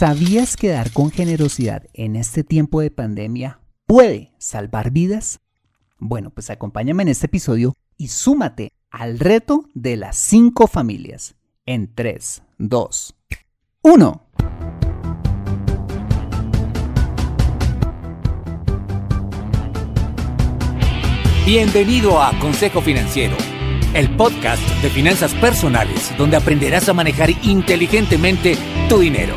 ¿Sabías que dar con generosidad en este tiempo de pandemia puede salvar vidas? Bueno, pues acompáñame en este episodio y súmate al reto de las cinco familias. En 3, 2, 1. Bienvenido a Consejo Financiero, el podcast de finanzas personales donde aprenderás a manejar inteligentemente tu dinero,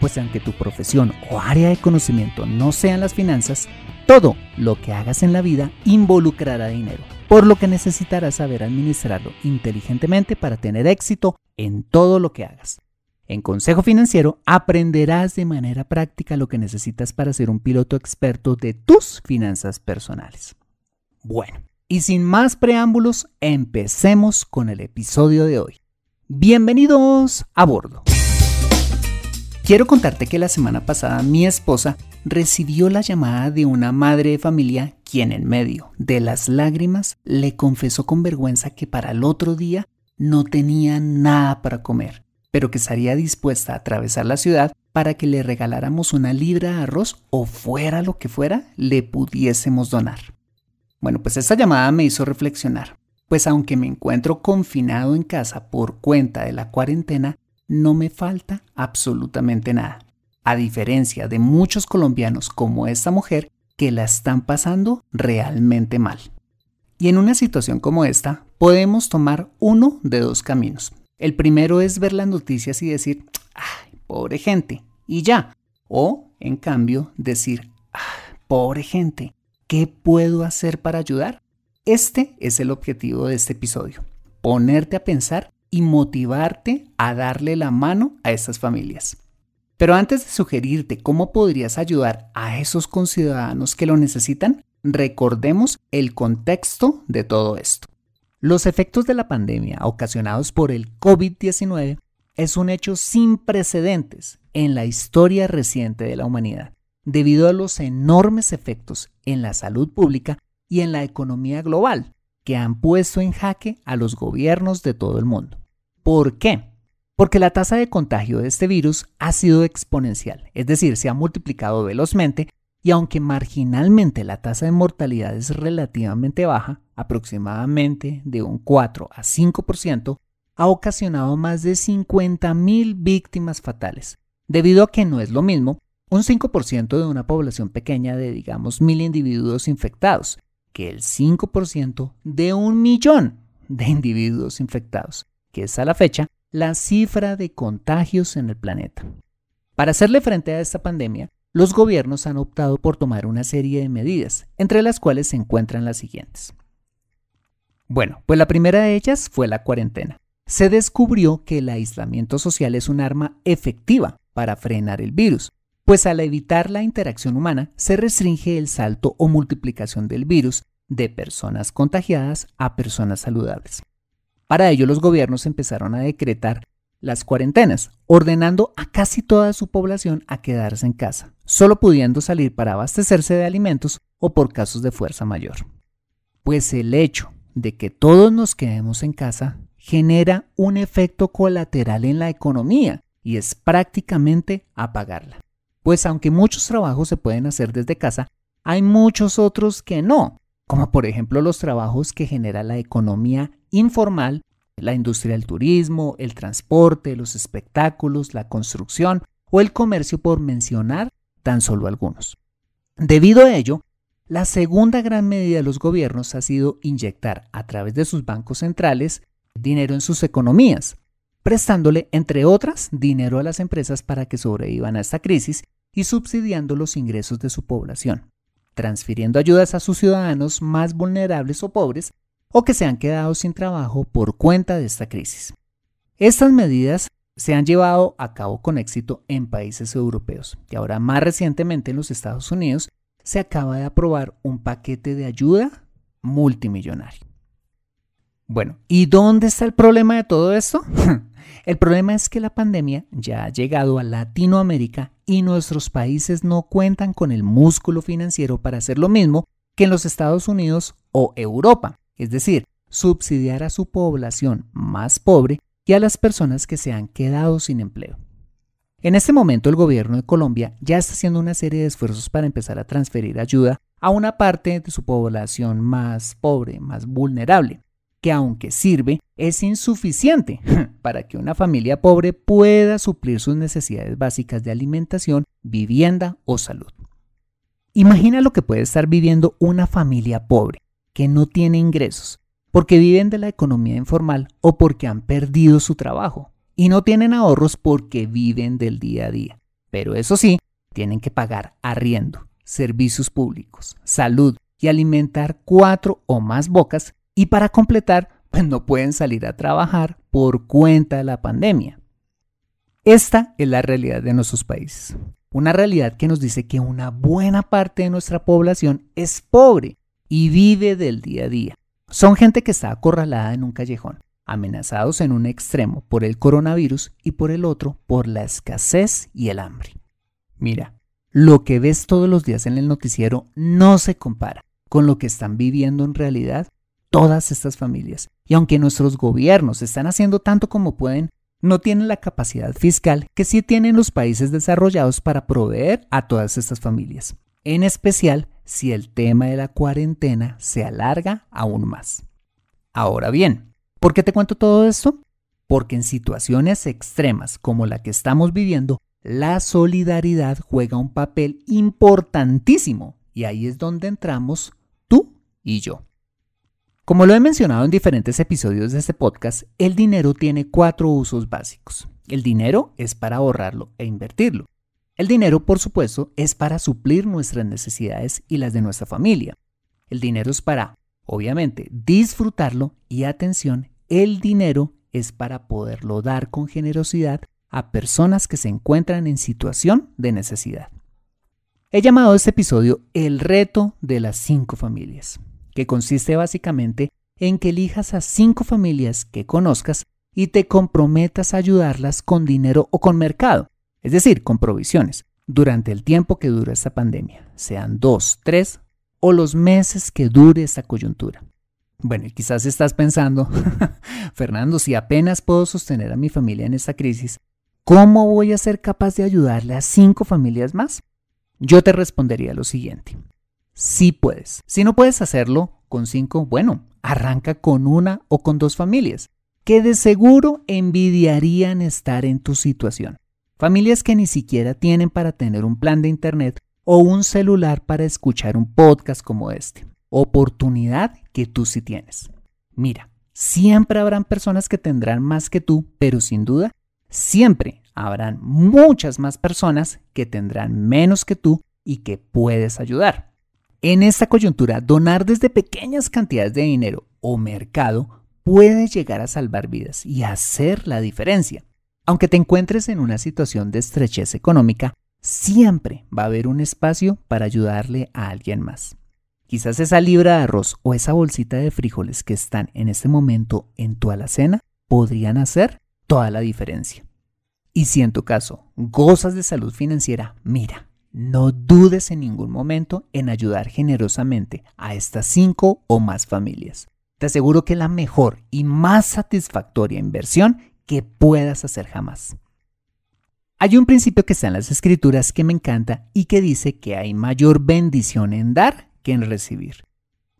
pues aunque tu profesión o área de conocimiento no sean las finanzas, todo lo que hagas en la vida involucrará dinero, por lo que necesitarás saber administrarlo inteligentemente para tener éxito en todo lo que hagas. En Consejo Financiero aprenderás de manera práctica lo que necesitas para ser un piloto experto de tus finanzas personales. Bueno, y sin más preámbulos, empecemos con el episodio de hoy. Bienvenidos a bordo. Quiero contarte que la semana pasada mi esposa recibió la llamada de una madre de familia quien en medio de las lágrimas le confesó con vergüenza que para el otro día no tenía nada para comer, pero que estaría dispuesta a atravesar la ciudad para que le regaláramos una libra de arroz o fuera lo que fuera, le pudiésemos donar. Bueno, pues esta llamada me hizo reflexionar, pues aunque me encuentro confinado en casa por cuenta de la cuarentena, no me falta absolutamente nada. A diferencia de muchos colombianos como esta mujer que la están pasando realmente mal. Y en una situación como esta, podemos tomar uno de dos caminos. El primero es ver las noticias y decir, ay, pobre gente, y ya. O, en cambio, decir, pobre gente, ¿Qué puedo hacer para ayudar? Este es el objetivo de este episodio, ponerte a pensar y motivarte a darle la mano a estas familias. Pero antes de sugerirte cómo podrías ayudar a esos conciudadanos que lo necesitan, recordemos el contexto de todo esto. Los efectos de la pandemia ocasionados por el COVID-19 es un hecho sin precedentes en la historia reciente de la humanidad debido a los enormes efectos en la salud pública y en la economía global que han puesto en jaque a los gobiernos de todo el mundo. ¿Por qué? Porque la tasa de contagio de este virus ha sido exponencial, es decir, se ha multiplicado velozmente y aunque marginalmente la tasa de mortalidad es relativamente baja, aproximadamente de un 4 a 5%, ha ocasionado más de 50.000 víctimas fatales, debido a que no es lo mismo un 5% de una población pequeña de, digamos, mil individuos infectados, que el 5% de un millón de individuos infectados, que es a la fecha la cifra de contagios en el planeta. Para hacerle frente a esta pandemia, los gobiernos han optado por tomar una serie de medidas, entre las cuales se encuentran las siguientes. Bueno, pues la primera de ellas fue la cuarentena. Se descubrió que el aislamiento social es un arma efectiva para frenar el virus, pues al evitar la interacción humana se restringe el salto o multiplicación del virus de personas contagiadas a personas saludables. Para ello los gobiernos empezaron a decretar las cuarentenas, ordenando a casi toda su población a quedarse en casa, solo pudiendo salir para abastecerse de alimentos o por casos de fuerza mayor. Pues el hecho de que todos nos quedemos en casa genera un efecto colateral en la economía y es prácticamente apagarla pues aunque muchos trabajos se pueden hacer desde casa, hay muchos otros que no, como por ejemplo los trabajos que genera la economía informal, la industria del turismo, el transporte, los espectáculos, la construcción o el comercio por mencionar tan solo algunos. Debido a ello, La segunda gran medida de los gobiernos ha sido inyectar a través de sus bancos centrales dinero en sus economías, prestándole, entre otras, dinero a las empresas para que sobrevivan a esta crisis y subsidiando los ingresos de su población, transfiriendo ayudas a sus ciudadanos más vulnerables o pobres o que se han quedado sin trabajo por cuenta de esta crisis. Estas medidas se han llevado a cabo con éxito en países europeos y ahora más recientemente en los Estados Unidos se acaba de aprobar un paquete de ayuda multimillonario. Bueno, ¿y dónde está el problema de todo esto? El problema es que la pandemia ya ha llegado a Latinoamérica y nuestros países no cuentan con el músculo financiero para hacer lo mismo que en los Estados Unidos o Europa, es decir, subsidiar a su población más pobre y a las personas que se han quedado sin empleo. En este momento el gobierno de Colombia ya está haciendo una serie de esfuerzos para empezar a transferir ayuda a una parte de su población más pobre, más vulnerable que aunque sirve, es insuficiente para que una familia pobre pueda suplir sus necesidades básicas de alimentación, vivienda o salud. Imagina lo que puede estar viviendo una familia pobre, que no tiene ingresos, porque viven de la economía informal o porque han perdido su trabajo, y no tienen ahorros porque viven del día a día. Pero eso sí, tienen que pagar arriendo, servicios públicos, salud y alimentar cuatro o más bocas y para completar, pues no pueden salir a trabajar por cuenta de la pandemia. Esta es la realidad de nuestros países. Una realidad que nos dice que una buena parte de nuestra población es pobre y vive del día a día. Son gente que está acorralada en un callejón, amenazados en un extremo por el coronavirus y por el otro por la escasez y el hambre. Mira, lo que ves todos los días en el noticiero no se compara con lo que están viviendo en realidad todas estas familias. Y aunque nuestros gobiernos están haciendo tanto como pueden, no tienen la capacidad fiscal que sí tienen los países desarrollados para proveer a todas estas familias. En especial si el tema de la cuarentena se alarga aún más. Ahora bien, ¿por qué te cuento todo esto? Porque en situaciones extremas como la que estamos viviendo, la solidaridad juega un papel importantísimo y ahí es donde entramos tú y yo. Como lo he mencionado en diferentes episodios de este podcast, el dinero tiene cuatro usos básicos. El dinero es para ahorrarlo e invertirlo. El dinero, por supuesto, es para suplir nuestras necesidades y las de nuestra familia. El dinero es para, obviamente, disfrutarlo y atención, el dinero es para poderlo dar con generosidad a personas que se encuentran en situación de necesidad. He llamado este episodio El reto de las cinco familias que consiste básicamente en que elijas a cinco familias que conozcas y te comprometas a ayudarlas con dinero o con mercado, es decir, con provisiones, durante el tiempo que dura esta pandemia, sean dos, tres o los meses que dure esta coyuntura. Bueno, y quizás estás pensando, Fernando, si apenas puedo sostener a mi familia en esta crisis, ¿cómo voy a ser capaz de ayudarle a cinco familias más? Yo te respondería lo siguiente sí puedes. Si no puedes hacerlo con cinco, bueno, arranca con una o con dos familias, que de seguro envidiarían estar en tu situación. Familias que ni siquiera tienen para tener un plan de internet o un celular para escuchar un podcast como este. Oportunidad que tú sí tienes. Mira, siempre habrán personas que tendrán más que tú, pero sin duda, siempre habrán muchas más personas que tendrán menos que tú y que puedes ayudar. En esta coyuntura, donar desde pequeñas cantidades de dinero o mercado puede llegar a salvar vidas y hacer la diferencia. Aunque te encuentres en una situación de estrechez económica, siempre va a haber un espacio para ayudarle a alguien más. Quizás esa libra de arroz o esa bolsita de frijoles que están en este momento en tu alacena podrían hacer toda la diferencia. Y si en tu caso gozas de salud financiera, mira, no dudes en ningún momento en ayudar generosamente a estas cinco o más familias. Te aseguro que es la mejor y más satisfactoria inversión que puedas hacer jamás. Hay un principio que está en las escrituras que me encanta y que dice que hay mayor bendición en dar que en recibir.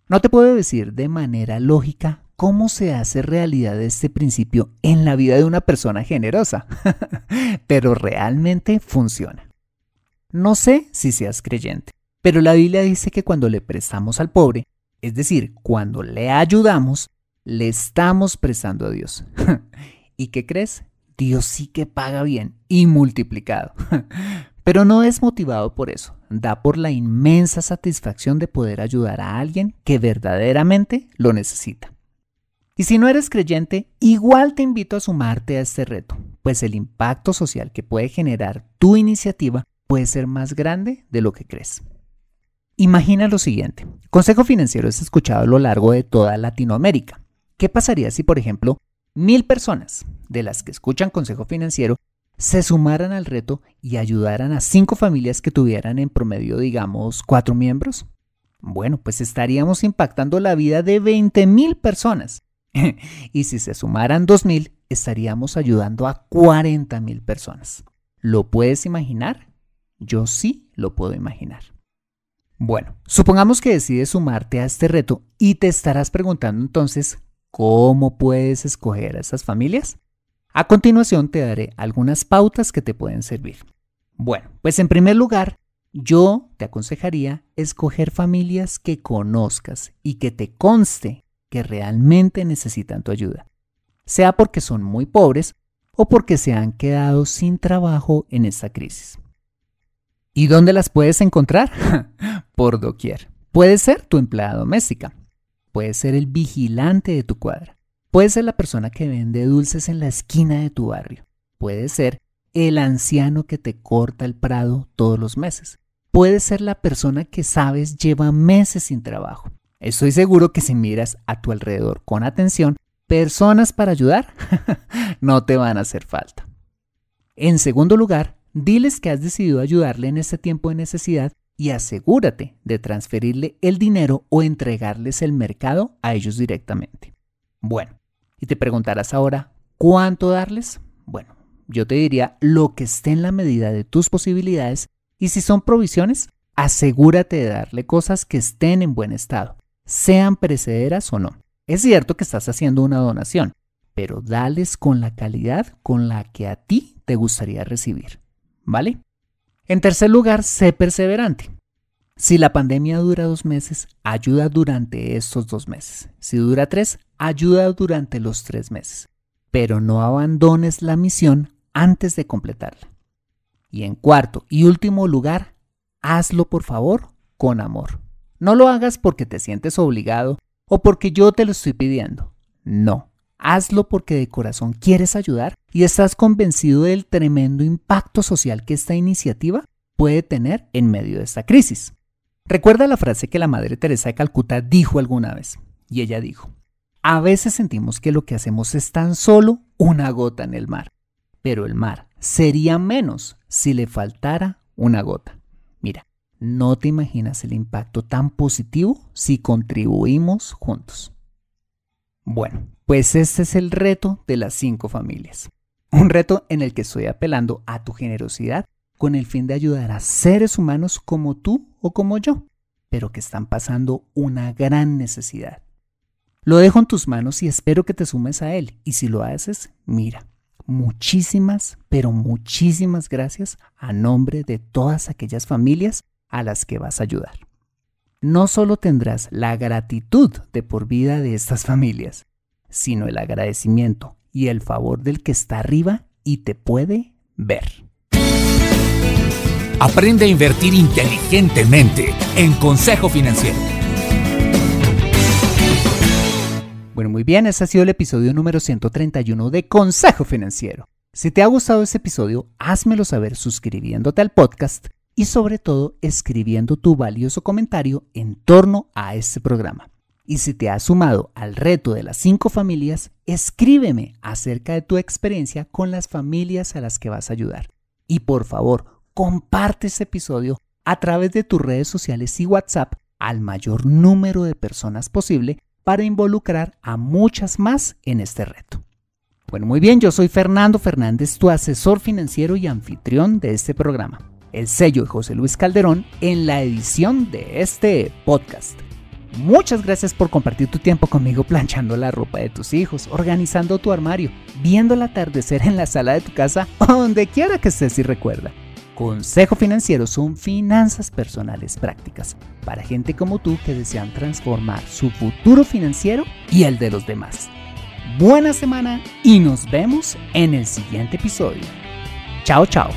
No te puedo decir de manera lógica cómo se hace realidad este principio en la vida de una persona generosa, pero realmente funciona. No sé si seas creyente, Pero la Biblia dice que cuando le prestamos al pobre, es decir, cuando le ayudamos, le estamos prestando a Dios. ¿Y qué crees? Dios sí que paga bien y multiplicado. Pero no es motivado por eso, da por la inmensa satisfacción de poder ayudar a alguien que verdaderamente lo necesita. Y si no eres creyente, igual te invito a sumarte a este reto, pues el impacto social que puede generar tu iniciativa puede ser más grande de lo que crees. Imagina lo siguiente, Consejo Financiero es escuchado a lo largo de toda Latinoamérica. ¿Qué pasaría si, por ejemplo, mil personas de las que escuchan Consejo Financiero se sumaran al reto y ayudaran a cinco familias que tuvieran en promedio, digamos, cuatro miembros? Bueno, pues estaríamos impactando la vida de 20 mil personas. y si se sumaran 2 mil, estaríamos ayudando a 40 mil personas. ¿Lo puedes imaginar? Yo sí lo puedo imaginar. Bueno, supongamos que decides sumarte a este reto y te estarás preguntando entonces, ¿cómo puedes escoger a esas familias? A continuación te daré algunas pautas que te pueden servir. Bueno, pues en primer lugar, yo te aconsejaría escoger familias que conozcas y que te conste que realmente necesitan tu ayuda, sea porque son muy pobres o porque se han quedado sin trabajo en esta crisis. ¿Y dónde las puedes encontrar? Por doquier. Puede ser tu empleada doméstica, puede ser el vigilante de tu cuadra, puede ser la persona que vende dulces en la esquina de tu barrio, puede ser el anciano que te corta el prado todos los meses, puede ser la persona que sabes lleva meses sin trabajo. Estoy seguro que si miras a tu alrededor con atención, personas para ayudar no te van a hacer falta. En segundo lugar, Diles que has decidido ayudarle en este tiempo de necesidad y asegúrate de transferirle el dinero o entregarles el mercado a ellos directamente. Bueno, y te preguntarás ahora, ¿cuánto darles? Bueno, yo te diría lo que esté en la medida de tus posibilidades y si son provisiones, asegúrate de darle cosas que estén en buen estado, sean precederas o no. Es cierto que estás haciendo una donación, pero dales con la calidad con la que a ti te gustaría recibir. ¿Vale? En tercer lugar, sé perseverante. Si la pandemia dura dos meses, ayuda durante estos dos meses. Si dura tres, ayuda durante los tres meses. Pero no abandones la misión antes de completarla. Y en cuarto y último lugar, hazlo por favor con amor. No lo hagas porque te sientes obligado o porque yo te lo estoy pidiendo. No, Hazlo porque de corazón quieres ayudar y estás convencido del tremendo impacto social que esta iniciativa puede tener en medio de esta crisis. Recuerda la frase que la Madre Teresa de Calcuta dijo alguna vez, y ella dijo, a veces sentimos que lo que hacemos es tan solo una gota en el mar, pero el mar sería menos si le faltara una gota. Mira, no te imaginas el impacto tan positivo si contribuimos juntos. Bueno, pues este es el reto de las cinco familias. Un reto en el que estoy apelando a tu generosidad con el fin de ayudar a seres humanos como tú o como yo, pero que están pasando una gran necesidad. Lo dejo en tus manos y espero que te sumes a él. Y si lo haces, mira, muchísimas, pero muchísimas gracias a nombre de todas aquellas familias a las que vas a ayudar. No solo tendrás la gratitud de por vida de estas familias, sino el agradecimiento y el favor del que está arriba y te puede ver. Aprende a invertir inteligentemente en Consejo Financiero. Bueno, muy bien, ese ha sido el episodio número 131 de Consejo Financiero. Si te ha gustado este episodio, házmelo saber suscribiéndote al podcast y sobre todo escribiendo tu valioso comentario en torno a este programa. Y si te has sumado al reto de las cinco familias, escríbeme acerca de tu experiencia con las familias a las que vas a ayudar. Y por favor, comparte este episodio a través de tus redes sociales y WhatsApp al mayor número de personas posible para involucrar a muchas más en este reto. Bueno, muy bien, yo soy Fernando Fernández, tu asesor financiero y anfitrión de este programa. El sello de José Luis Calderón en la edición de este podcast. Muchas gracias por compartir tu tiempo conmigo planchando la ropa de tus hijos, organizando tu armario, viendo el atardecer en la sala de tu casa o donde quiera que estés y recuerda. Consejo Financiero son finanzas personales prácticas para gente como tú que desean transformar su futuro financiero y el de los demás. Buena semana y nos vemos en el siguiente episodio. Chao, chao.